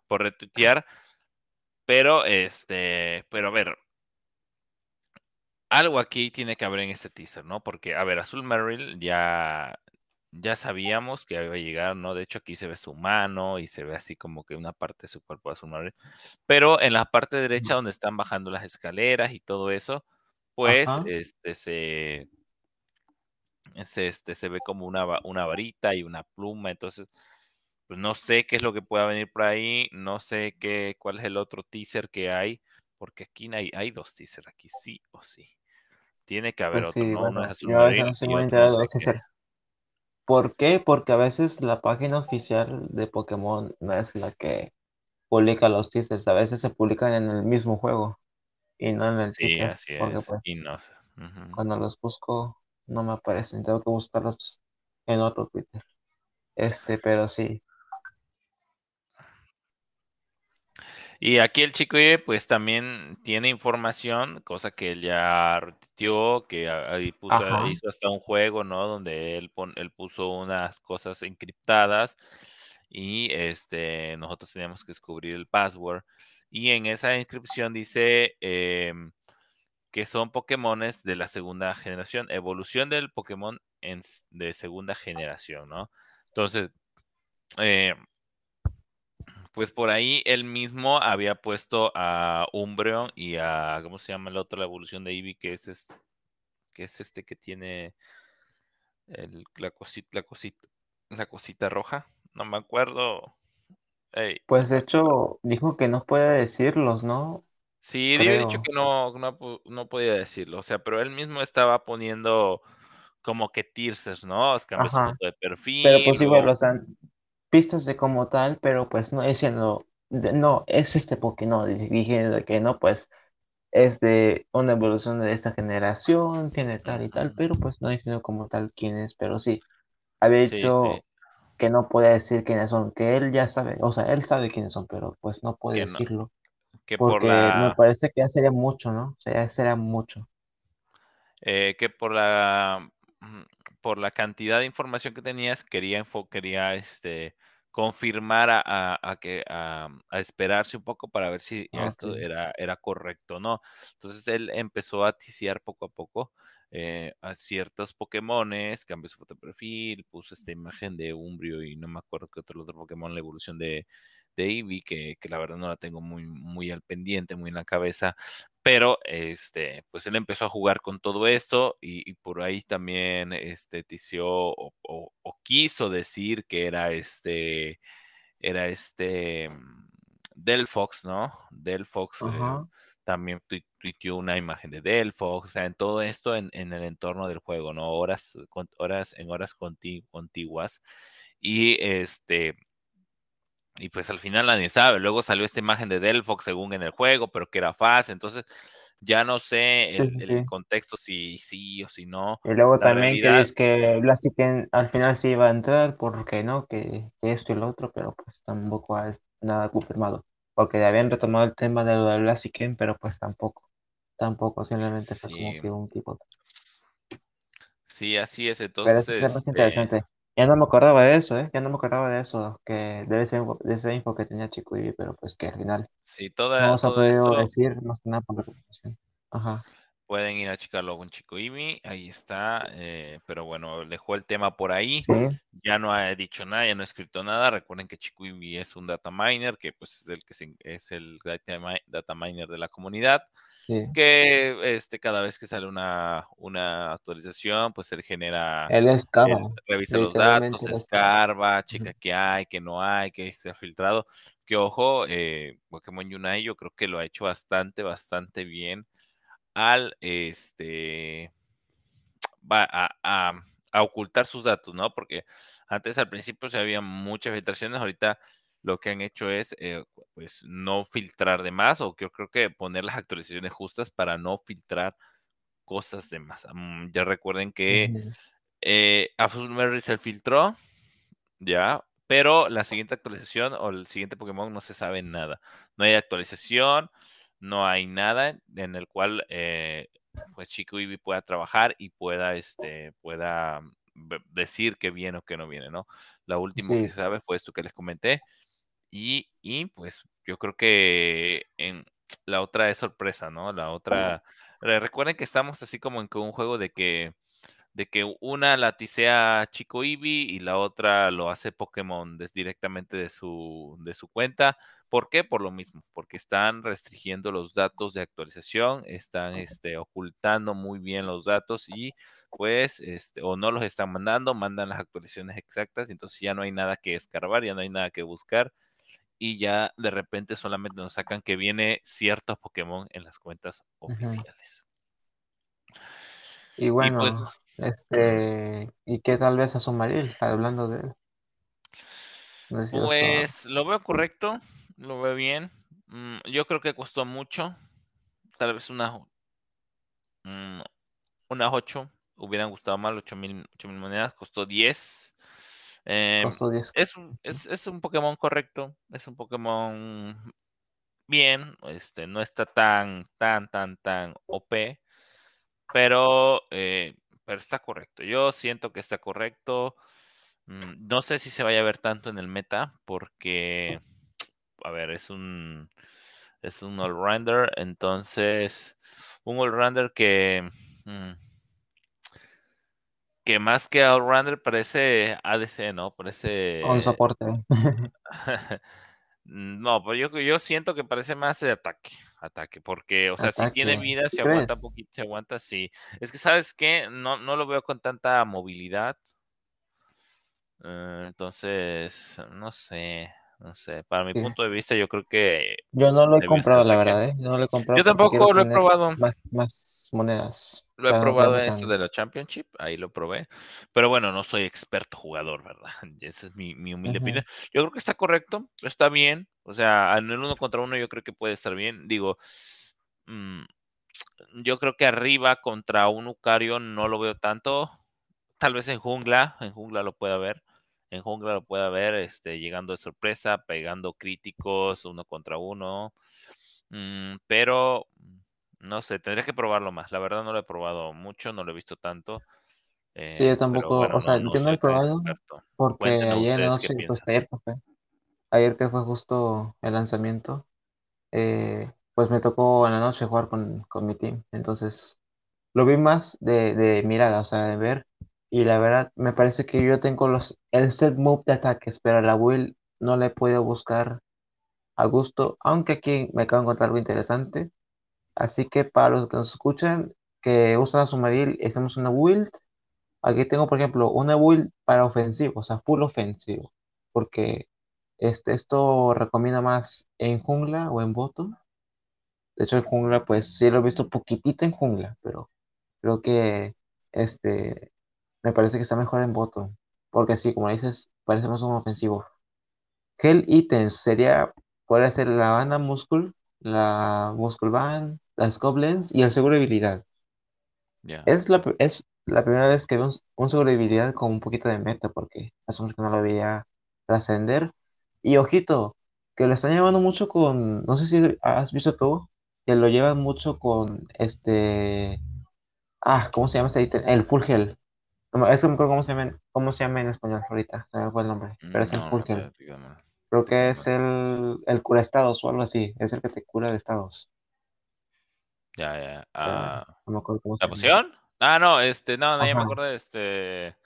por [LAUGHS] retuitear, pero este, pero a ver, algo aquí tiene que haber en este teaser, ¿no? Porque, a ver, Azul Merrill ya, ya sabíamos que iba a llegar, ¿no? De hecho, aquí se ve su mano y se ve así como que una parte de su cuerpo de Azul Merrill. Pero en la parte derecha donde están bajando las escaleras y todo eso, pues, Ajá, este, se, este, se ve como una, una varita y una pluma, entonces, pues no sé qué es lo que pueda venir por ahí, no sé qué, cuál es el otro teaser que hay, porque aquí hay, hay dos teasers, aquí sí o sí. Tiene que haber pues otro, sí, ¿no? Uno es azul yo a veces no otro sé qué. ¿Por qué? Porque a veces la página oficial de Pokémon no es la que publica los teasers, a veces se publican en el mismo juego y no en el Sí, Twitter, así porque es. Y pues no cuando los busco no me aparecen, tengo que buscarlos en otro Twitter. Este, pero sí, Y aquí el chico pues también tiene información, cosa que él ya retuiteó, que ahí puso, ajá, hizo hasta un juego, ¿no? Donde él, pon- él puso unas cosas encriptadas y este, nosotros teníamos que descubrir el password. Y en esa inscripción dice em, que son Pokémones de la segunda generación, evolución del Pokémon en de segunda generación, ¿no? Entonces, eh, pues por ahí él mismo había puesto a Umbreon y a, ¿cómo se llama el otro? La evolución de Eevee, que es este, que es este que tiene el, la cosita, la cosita, la cosita roja. No me acuerdo. Pues de hecho dijo que no puede decirlos, ¿no? Sí, había dicho que no, no, no podía decirlo, o sea, pero él mismo estaba poniendo como que teasers, ¿no? Cambió su foto de pero perfil, pues igual, luego o sea, pistas de como tal, pero pues no diciendo, de- no, es este Pokémon, diciendo que no, pues es de una evolución de esta generación, tiene tal y tal, pero pues no diciendo como tal quién es, pero sí, había Sí, sí, dicho que no puede decir quiénes son, que él ya sabe, o sea, él sabe quiénes son, pero pues no puede que no, decirlo, que por porque me la, parece que ya sería mucho, ¿no? O sea, ya sería mucho. eh, que por la, por la cantidad de información que tenías, quería, quería este, confirmar a, a- a que, a, a esperarse un poco para ver si Ok, esto era, era correcto o no. Entonces él empezó a ticiar poco a poco eh, a ciertos Pokémones, cambió su foto de perfil, puso esta imagen de Umbrio y no me acuerdo qué otro, otro Pokémon, la evolución de, Eevee, que, que la verdad no la tengo muy, muy al pendiente, muy en la cabeza, pero este, pues él empezó a jugar con todo esto y, y por ahí también este, tició o, o- o quiso decir que era este, era este mm, Delphox, ¿no? Delphox eh, ajá, también tui- tuiteó una imagen de Delphox, o sea, en todo esto en, en el entorno del juego, ¿no? Horas, con- horas en horas conti- contiguas. Y este, y pues al final nadie sabe. Luego salió esta imagen de Delphox según en el juego, pero que era falsa. Entonces ya no sé el, sí, el sí. contexto si sí o si no. Y luego La también que realidad, que Blaziken al final sí iba a entrar, porque no, que, que esto y lo otro, pero pues tampoco es nada confirmado. Porque habían retomado el tema de lo de Blaziken, pero pues tampoco, tampoco, simplemente fue como que un tipo. sí, así es. Pero Entonces, es más este, interesante. Ya no me acordaba de eso, ¿eh? Ya no me acordaba de eso, que de ese, info- de esa info que tenía Chico Ibi, pero pues que al final sí, no toda, nos ha podido esto decir más que nada por recomendación. Ajá, pueden ir a checarlo con Chico Imi, ahí está. eh, pero bueno, dejó el tema por ahí. sí, Ya no ha dicho nada, ya no ha escrito nada. Recuerden que Chico Imi es un data miner, que pues es el que se- es el data miner de la comunidad. Sí. que este, cada vez que sale una, una actualización, pues él genera, Él excava, él revisa los datos, escarba, checa qué hay, qué no hay, qué se ha filtrado. Que ojo, eh, Pokémon Unite yo creo que lo ha hecho bastante, bastante bien al este va a, a- a ocultar sus datos, ¿no? Porque antes al principio se había muchas filtraciones, ahorita lo que han hecho es eh, pues no filtrar de más o yo creo que poner las actualizaciones justas para no filtrar cosas de más. Mm, ya recuerden que eh, Azul se filtró, ya, pero la siguiente actualización o el siguiente Pokémon no se sabe nada. No hay actualización, no hay nada en el cual eh, pues Chico Eevee pueda trabajar y pueda, este, pueda ve- decir que viene o que no viene, ¿no? La última que se sabe fue esto que les comenté y, y pues yo creo que en la otra es sorpresa, ¿no? La otra, re- recuerden que estamos así como en un juego de que de que una la tisea Chico Eevee y la otra lo hace Pokémon des- directamente de su, de su cuenta. ¿Por qué? Por lo mismo, porque están restringiendo los datos de actualización, están este, ocultando muy bien los datos y pues, este, o no los están mandando, mandan las actualizaciones exactas, entonces ya no hay nada que escarbar, ya no hay nada que buscar y ya de repente solamente nos sacan que viene ciertos Pokémon en las cuentas oficiales. Y Y pues, bueno, este, ¿y qué tal vez a Somaril? Hablando de él, no sé si lo está- Pues lo veo correcto, lo veo bien. Mm, yo creo que costó mucho, tal vez unas, mm, unas 8, hubieran gustado más, 8 mil, mil monedas, costó 10. Em, costó 10. es, un, es, es un Pokémon correcto, es un Pokémon bien, este, no está tan, tan, tan, tan OP, pero, eh, pero está correcto. Yo siento que está correcto. Mm, no sé si se vaya a ver tanto en el meta, porque a ver, es un, es un all-rounder, entonces, un all-rounder que, mm, que más que all-rounder parece ADC, ¿no? Un Parece... soporte. [LAUGHS] [LAUGHS] No, pues yo, yo siento que parece más de ataque, ataque, porque, o sea, si tiene vida, ¿Tú si aguanta un poquito, si aguanta, sí. Es que, ¿sabes qué? No, no lo veo con tanta movilidad, eh, entonces, no sé, no sé. Para mi Sí. punto de vista, yo creo que Yo no lo he comprado, la verdad, ¿eh? Yo no lo he comprado Yo tampoco lo he probado. más, más monedas Lo he probado en esto de la Championship, ahí lo probé, pero bueno, no soy experto jugador, ¿verdad? [LAUGHS] Esa es mi, mi humilde opinión. Yo creo que está correcto, está bien, o sea, en el uno contra uno yo creo que puede estar bien. Digo, mm, yo creo que arriba contra un Lucario no lo veo tanto. Tal vez en jungla, en jungla lo pueda ver. En jungla lo pueda ver, este, llegando de sorpresa, pegando críticos uno contra uno. Mm, pero no sé, tendría que probarlo más. La verdad no lo he probado mucho, no lo he visto tanto. Sí, yo Eh, tampoco, bueno, o sea, no, yo no he probado porque Cuéntenos ayer noche, pues ayer que fue, ayer que fue justo el lanzamiento, eh, pues me tocó en la noche jugar con, con mi team. Entonces, lo vi más de, de mirada, o sea, de ver. Y la verdad, me parece que yo tengo los, el set move de ataques, pero a la build no le podido buscar a gusto, aunque aquí me acabo de encontrar algo interesante. Así que para los que nos escuchan, que usan a Sumaril, hacemos una build. Aquí tengo, por ejemplo, una build para ofensivo, o sea, full ofensivo, porque este, esto recomienda más en jungla o en bottom. De hecho, en jungla, pues sí lo he visto poquitito en jungla, pero creo que este, me parece que está mejor en bottom, porque sí, como dices, parece más un ofensivo. Hell Items sería, podría ser la banda Muscle, la Muscle Band, las Goblins y el seguro de habilidad. Es la, es la primera vez que veo un, un seguro de habilidad con un poquito de meta, porque hace mucho que no lo veía trascender. Y ojito, que lo están llevando mucho con, no sé si has visto tú, que lo llevan mucho con este, ah, ¿cómo se llama ese ítem? El Full Gel. Es que no me acuerdo cómo se llama, en- cómo se llama en español ahorita, se me fue el nombre, pero es el no dígame, Creo que es el, el cura estados o algo así, es el que te cura de estados. Ya, ya. Ah, no me acuerdo cómo se ¿la llama. poción? Ah, no, este, no, no, ya me acuerdo, este.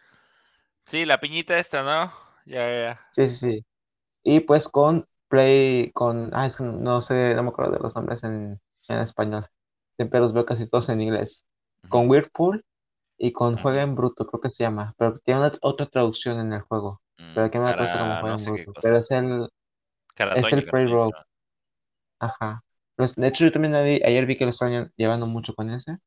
Sí, la piñita esta, ¿no? Ya, ya, ya. sí, sí, sí. Y pues con Play, con, ah, es que no sé, no me acuerdo de los nombres en, en español. Siempre los veo casi todos en inglés. Ujú, Con Whirlpool y con Juega en Bruto, creo que se llama. Pero tiene una- otra traducción en el juego. Pero Mm, aquí me ha puesto como Juega no en Bruto. Pero es el, es el Rogue. llama. Ajá. Pues, de hecho, yo también vi- ayer vi que lo están llevando mucho con ese.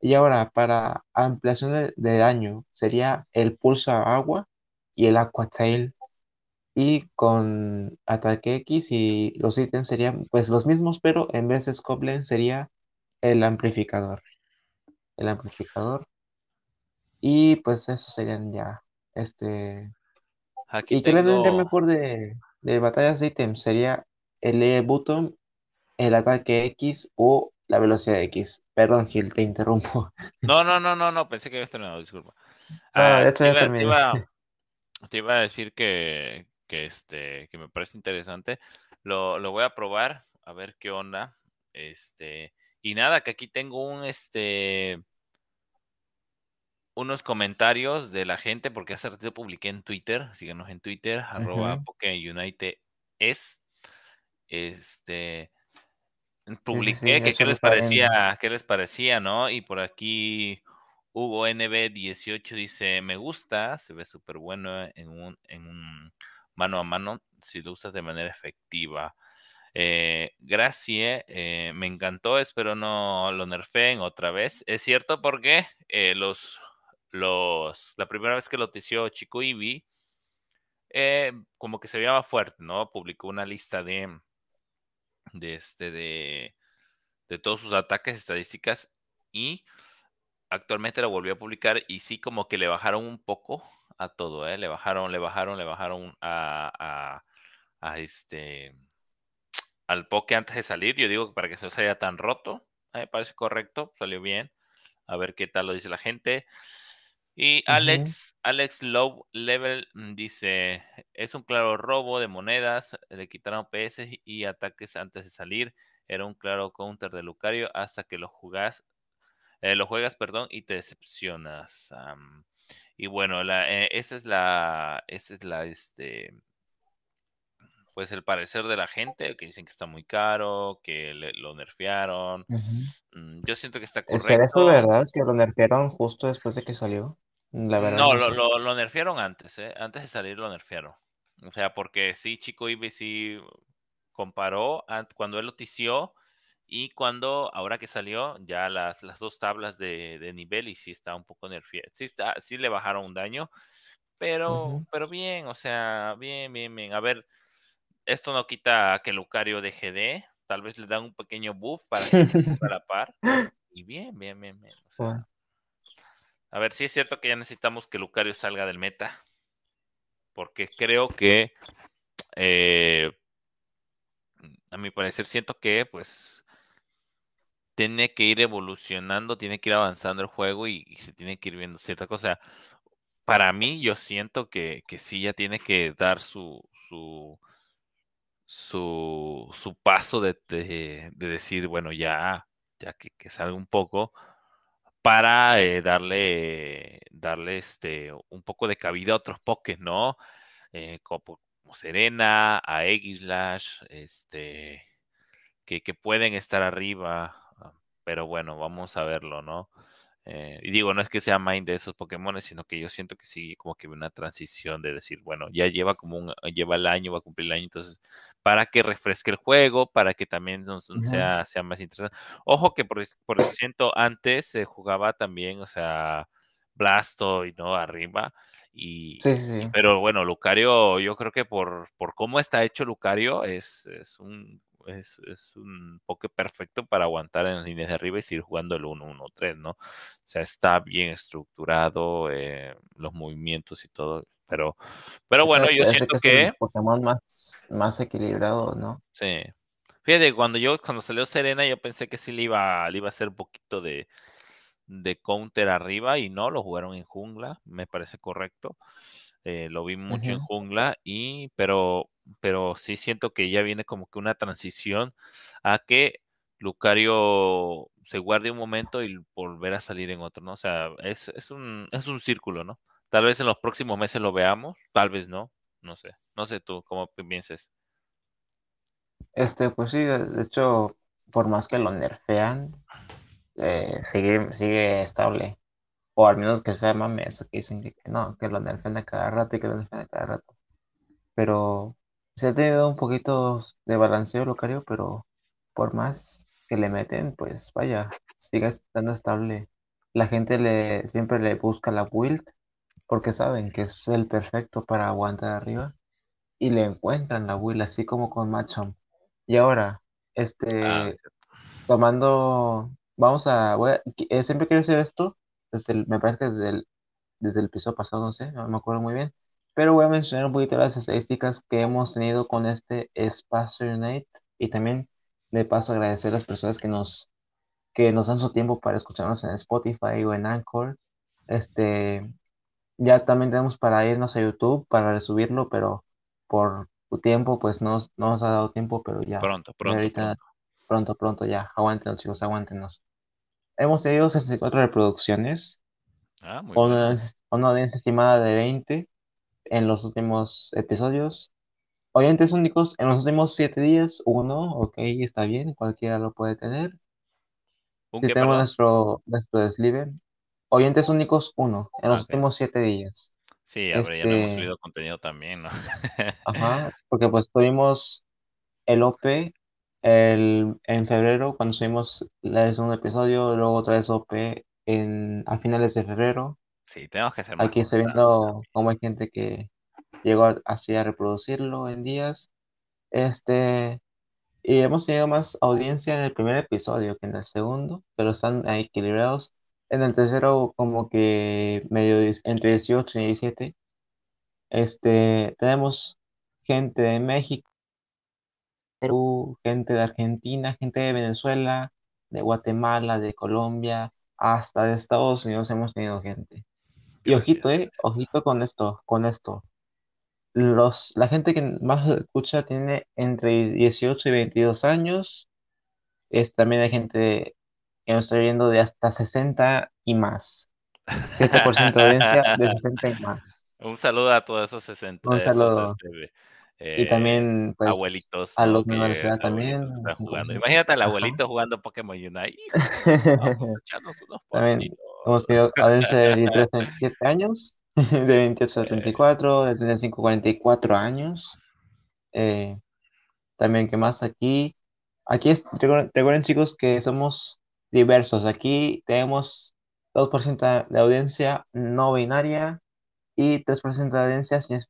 Y ahora, para ampliación de, de daño, sería el pulso a agua y el Aqua Tail. Y con ataque X y los ítems serían pues los mismos, pero en vez de Scoplen sería el amplificador. El amplificador. Y pues esos serían ya. Este. Aquí ¿Y qué le vendría tengo. mejor de, de batallas de ítems? Sería el E button, el ataque X o la velocidad X. Perdón, Gil, te interrumpo. [LAUGHS] No, no, no, no, no, pensé que habías terminado, disculpa. Ah, hecho te ya iba, te terminé. iba, [LAUGHS] te iba a decir que, que este, que me parece interesante. Lo, lo voy a probar, a ver qué onda. Este, y nada, que aquí tengo un, este, unos comentarios de la gente, porque hace ratito publiqué en Twitter, síganos en Twitter, arroba Ujú. PokéUnited es, este, Sí, sí, sí. publiqué que qué les parecía, qué les parecía, ¿no? Y por aquí Hugo NB18 dice, me gusta, se ve súper bueno en un, en un mano a mano si lo usas de manera efectiva. Eh, Gracie, eh, me encantó, espero no lo nerfeen otra vez. Es cierto porque eh, los, los, la primera vez que lo tició Chico Ibi, eh, como que se veía fuerte, ¿no? Publicó una lista de, de este, de, de todos sus ataques, estadísticas, y actualmente lo volvió a publicar y sí como que le bajaron un poco a todo, ¿eh? Le bajaron, le bajaron, le bajaron a, a, este, al poke antes de salir. Yo digo para que se salga tan roto, eh, me parece correcto, salió bien. A ver qué tal lo dice la gente. Y. Alex, Alex Low Level mm, dice, es un claro robo de monedas, le quitaron PS y ataques antes de salir, era un claro counter de Lucario hasta que lo jugás, eh, lo juegas, perdón, y te decepcionas. y bueno, la, eh, esa es la, esa es la, este, pues el parecer de la gente, que dicen que está muy caro, que le- lo nerfearon. Mm, Yo siento que está ¿Será eso correcto. verdad que lo nerfearon justo después de que salió? La verdad No, lo, lo, lo nerfearon antes, ¿eh? Antes de salir lo nerfearon. O sea, porque sí, Chico Ibe sí comparó an- cuando él lo tició y cuando, ahora que salió, ya las, las dos tablas de, de nivel y sí está un poco nerfeado. Sí, está, sí le bajaron un daño, pero, pero bien, o sea, bien, bien, bien. A ver, esto no quita que Lucario deje de. tal vez le dan un pequeño buff para que a la par. [LAUGHS] Y bien, bien, bien, bien. A ver, sí es cierto que ya necesitamos que Lucario salga del meta. Porque creo que, eh, a mi parecer, siento que, pues, tiene que ir evolucionando, tiene que ir avanzando el juego y, se tiene que ir viendo cierta cosa. Para mí, yo siento que, que sí ya tiene que dar su, su, su, paso de, de, decir, bueno, ya, ya que, que salga un poco, para eh, darle, darle este, un poco de cabida a otros pokés, ¿no? Eh, como, Serena, a Slash, este, que, que, pueden estar arriba, ah, pero bueno, vamos a verlo, ¿no? Eh, y digo, no es que sea mind de esos Pokémon, sino que yo siento que sigue como que una transición de decir, bueno, ya lleva como un, lleva el año, va a cumplir el año, entonces, para que refresque el juego, para que también sea, sea más interesante. Ojo que por, por ciento antes se jugaba también, o sea, Blasto y no arriba. Y, sí, sí, sí. pero bueno, Lucario, yo creo que por, por cómo está hecho Lucario, es, es un es, un poke perfecto para aguantar en las líneas de arriba y seguir jugando el 1-1-3, ¿no? O sea, está bien estructurado, eh, los movimientos y todo, pero, pero bueno, yo siento que... Es Pokémon más, más equilibrado, ¿no? Sí. Fíjate, cuando yo, cuando salió Serena, yo pensé que sí le iba, le iba a hacer un poquito de, de counter arriba y no, lo jugaron en jungla, me parece correcto. Eh, lo vi mucho en jungla y pero pero sí siento que ya viene como que una transición a que Lucario se guarde un momento y volver a salir en otro, ¿no? O sea, es, es, un, es un círculo, ¿no? Tal vez en los próximos meses lo veamos, tal vez no, no sé, no sé tú, cómo pienses. Este, pues sí, de hecho, por más que lo nerfean, eh, sigue, sigue estable. O al menos que sea mame eso que dicen que, no, que lo nerfean a cada rato y que lo nerfean a cada rato. Pero se ha tenido un poquito de balanceo Lucario, pero por más que le meten, pues vaya, sigue estando estable. La gente le siempre le busca la build porque saben que es el perfecto para aguantar arriba y le encuentran la build así como con Macham. Y ahora, este, tomando, vamos a, eh, siempre quiero hacer esto, desde me parece que desde el, desde el episodio pasado, no sé, no me acuerdo muy bien, pero voy a mencionar un poquito las estadísticas que hemos tenido con este espacio Unite y también de paso agradecer a las personas que nos, que nos dan su tiempo para escucharnos en Spotify o en Anchor. Este, ya también tenemos para irnos a YouTube para resubirlo, pero por tiempo pues no, no nos ha dado tiempo, pero ya. Pronto, pronto. Ahorita, pronto, pronto, ya. Aguántenos chicos, aguántenos. Hemos tenido 64 reproducciones. Ah, muy una, una audiencia estimada de 20 en los últimos episodios. Oyentes únicos en los últimos siete días, uno, ok, está bien, cualquiera lo puede tener. Si tenemos nuestro, nuestro deslive. Oyentes únicos, uno, en los últimos siete días. Sí, ya no hemos este subido contenido también, ¿no? ajá, [LAUGHS] porque pues tuvimos el OP el, en febrero, cuando subimos el segundo episodio, luego otra vez OP en, a finales de febrero. Sí, tenemos que hacer más Aquí estoy viendo cómo hay gente que llegó así a reproducirlo en días. Este, y hemos tenido más audiencia en el primer episodio que en el segundo, pero están ahí equilibrados. En el tercero, como que medio entre 18 y 17. Este, tenemos gente de México, Perú, gente de Argentina, gente de Venezuela, de Guatemala, de Colombia, hasta de Estados Unidos hemos tenido gente. Y ojito, eh, ojito con esto, con esto. Los, la gente que más escucha tiene entre 18 y 22 años. Es, también hay gente que nos está viendo de hasta 60 y más. 7% de audiencia de [LAUGHS] 60 y más. Un saludo a todos esos 60. Un saludo. Este, y también, pues, abuelitos. A los menores de edad también. Imagínate al abuelito jugando Pokémon Unite. [LAUGHS] también hemos tenido audiencia de 23 a [LAUGHS] 27 años, [LAUGHS] de 28 a 34, de 35 a 44 años. Eh, también, ¿qué más? Aquí, aquí es, recuerden, chicos que somos diversos. Aquí tenemos 2% de audiencia no binaria y 3% de audiencia sin,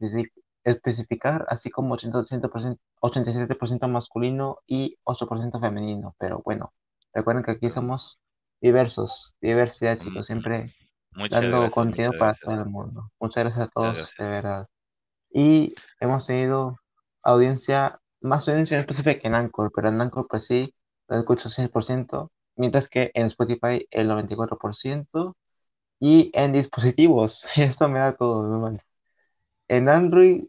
especificar, así como 80%, 87% masculino y 8% femenino. Pero bueno, recuerden que aquí somos diversos, diversidad, chicos, siempre Muchas dando gracias, contenido para gracias. todo el mundo. Muchas gracias a todos, gracias. de verdad. Y hemos tenido audiencia, más audiencia en específico que en Anchor, pero en Anchor pues sí, lo escucho 100%, mientras que en Spotify el 94%, y en dispositivos, [LAUGHS] esto me da todo, no. En Android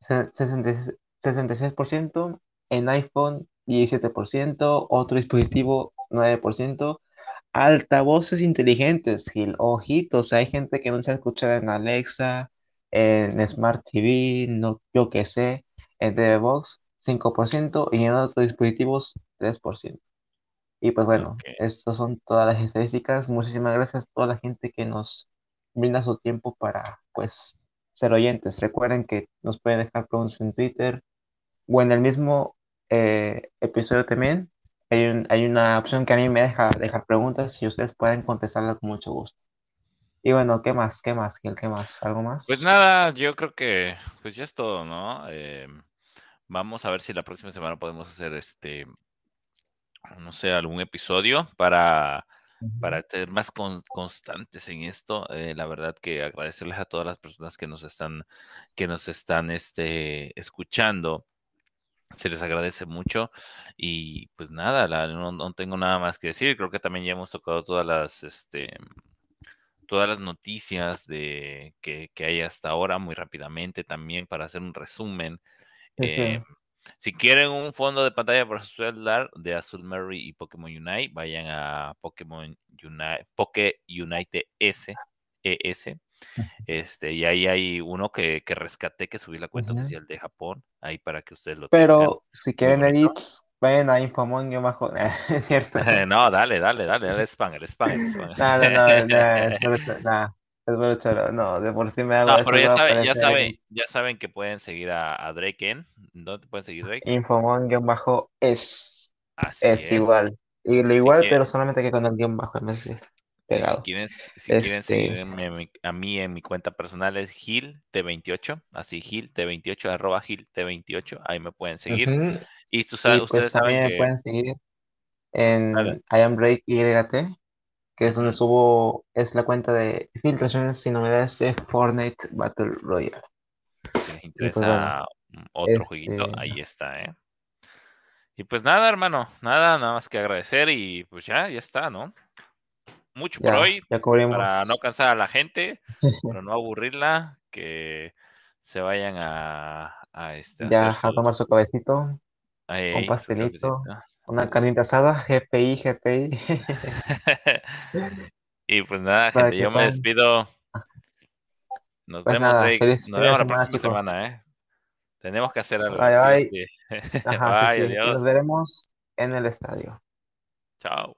66%, 66%, en iPhone 17%, otro dispositivo 9%, altavoces inteligentes, Gil, ojitos, hay gente que no se escucha en Alexa, en Smart TV, no, yo qué sé, en TV Box 5% y en otros dispositivos 3%. Y pues bueno, Ok. estas son todas las estadísticas. Muchísimas gracias a toda la gente que nos brinda su tiempo para, pues, ser oyentes. Recuerden que nos pueden dejar preguntas en Twitter o en el mismo eh, episodio también. Hay un- hay una opción que a mí me deja dejar preguntas y ustedes pueden contestarlas con mucho gusto. Y bueno, ¿qué más? ¿Qué más? Gil? ¿Qué más? ¿Algo más? Pues nada, yo creo que pues ya es todo, ¿no? Em, vamos a ver si la próxima semana podemos hacer este, no sé, algún episodio para, para ser más con- constantes en esto. Eh, la verdad que agradecerles a todas las personas que nos están, que nos están este, escuchando. Se les agradece mucho y pues nada, la- no, no tengo nada más que decir. Creo que también ya hemos tocado todas las, este, todas las noticias de que, que hay hasta ahora muy rápidamente también para hacer un resumen. Eh, si quieren un fondo de pantalla para su celular de Azul Mary y Pokémon Unite, vayan a Pokémon Unite, Poké Unite S, ES. Este, y ahí hay uno que, que rescaté, que subí la cuenta oficial de Japón, ahí para que ustedes lo tengan. Pero si quieren edits, vayan a Infomon, yo bajo. [LAUGHS] Es cierto. [LAUGHS] no, dale, dale, dale, dale spam, el spam, el spam. No, no, no, no, [LAUGHS] puro choro, no, es puro choro, no, de por sí me hago No, pero ya saben, ya saben, en ya saben que pueden seguir a, a Drake en. ¿Dónde pueden seguir Drake? Infomon guion bajo es, Así es es. igual, y lo igual, quieren- pero solamente que con el guion bajo en Y si pegado. quieren, si quieren Este- seguirme a mí, en mi cuenta personal es Gil T28, así Gil T28, arroba Gil T28, ahí me pueden seguir. Ujú, Y tú sabes, Y ustedes pues saben también me que pueden seguir en. I am Break YT, que es donde subo, es la cuenta de filtraciones y novedades de Fortnite Battle Royale. si les pues, interesa mm, otro jueguito, este- ahí está, ¿eh? Y pues nada, hermano, nada, nada más que agradecer y pues ya, ya está, ¿no? Mucho por hoy, para no cansar a la gente, [LAUGHS] para no aburrirla, que se vayan a, a, este, a Ya a tomar su cabecito, su pastelito. Una carnita asada, GPI, GPI. [LAUGHS] y pues nada, gente, yo me despido. Nos Pues vemos, nada, Drake. feliz Nos vemos la próxima chicos. semana, ¿eh? Tenemos que hacer algo. Bye, bye. sí. [LAUGHS] Ajá, sí, Bye, sí. Adiós. nos veremos en el estadio. Chao.